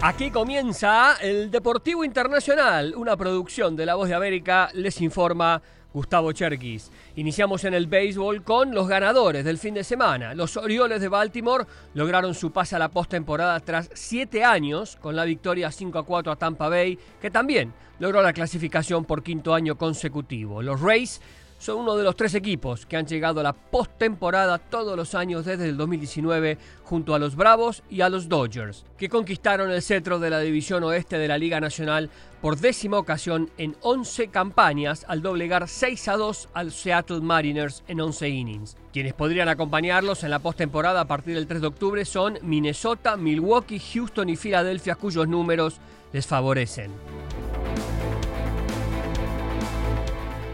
Aquí comienza el Deportivo Internacional, una producción de La Voz de América, les informa Gustavo Cherkis. Iniciamos en el béisbol con los ganadores del fin de semana. Los Orioles de Baltimore lograron su pase a la postemporada tras siete años con la victoria 5 a 4 a Tampa Bay, que también logró la clasificación por quinto año consecutivo. Los Rays son uno de los tres equipos que han llegado a la postemporada todos los años desde el 2019 junto a los Bravos y a los Dodgers, que conquistaron el cetro de la División Oeste de la Liga Nacional por décima ocasión en 11 campañas al doblegar 6 a 2 al Seattle Mariners en 11 innings. Quienes podrían acompañarlos en la postemporada a partir del 3 de octubre son Minnesota, Milwaukee, Houston y Filadelfia cuyos números les favorecen.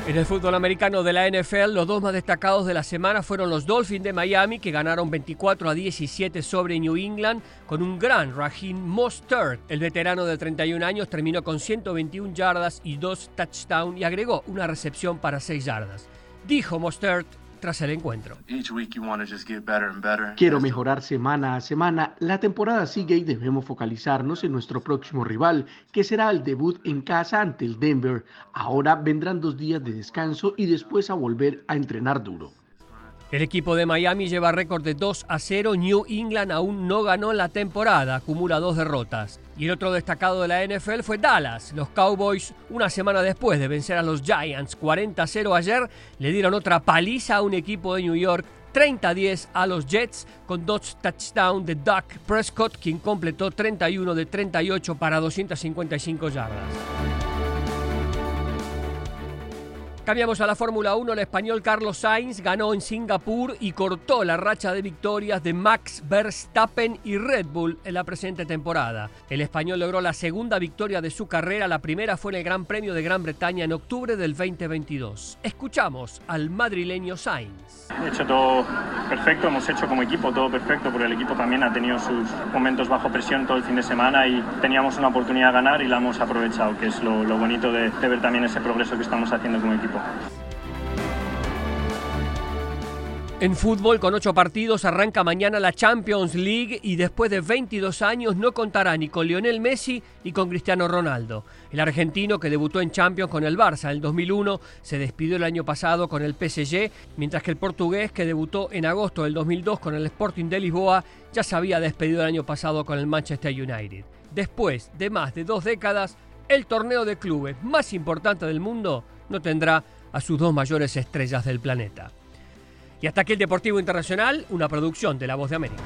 En el fútbol americano de la NFL, los dos más destacados de la semana fueron los Dolphins de Miami, que ganaron 24 a 17 sobre New England, con un gran Raheem Mostert. El veterano de 31 años terminó con 121 yardas y dos touchdowns y agregó una recepción para 6 yardas. Dijo Mostert tras el encuentro. Quiero mejorar semana a semana. La temporada sigue y debemos focalizarnos en nuestro próximo rival, que será el debut en casa ante el Denver. Ahora vendrán dos días de descanso y después a volver a entrenar duro. El equipo de Miami lleva récord de 2 a 0. New England aún no ganó la temporada, acumula dos derrotas. Y el otro destacado de la NFL fue Dallas. Los Cowboys, una semana después de vencer a los Giants 40 a 0 ayer, le dieron otra paliza a un equipo de New York 30 a 10 a los Jets con dos touchdowns de Doug Prescott, quien completó 31 de 38 para 255 yardas. Cambiamos a la Fórmula 1. El español Carlos Sainz ganó en Singapur y cortó la racha de victorias de Max Verstappen y Red Bull en la presente temporada. El español logró la segunda victoria de su carrera. La primera fue en el Gran Premio de Gran Bretaña en octubre del 2022. Escuchamos al madrileño Sainz. He hecho todo perfecto, hemos hecho como equipo todo perfecto, porque el equipo también ha tenido sus momentos bajo presión todo el fin de semana y teníamos una oportunidad de ganar y la hemos aprovechado, que es lo, bonito de ver también ese progreso que estamos haciendo como equipo. En fútbol, con ocho partidos, arranca mañana la Champions League y después de 22 años no contará ni con Lionel Messi ni con Cristiano Ronaldo. El argentino, que debutó en Champions con el Barça en el 2001, se despidió el año pasado con el PSG, mientras que el portugués, que debutó en agosto del 2002 con el Sporting de Lisboa, ya se había despedido el año pasado con el Manchester United. Después de más de dos décadas, el torneo de clubes más importante del mundo no tendrá a sus dos mayores estrellas del planeta. Y hasta aquí el Deportivo Internacional, una producción de La Voz de América.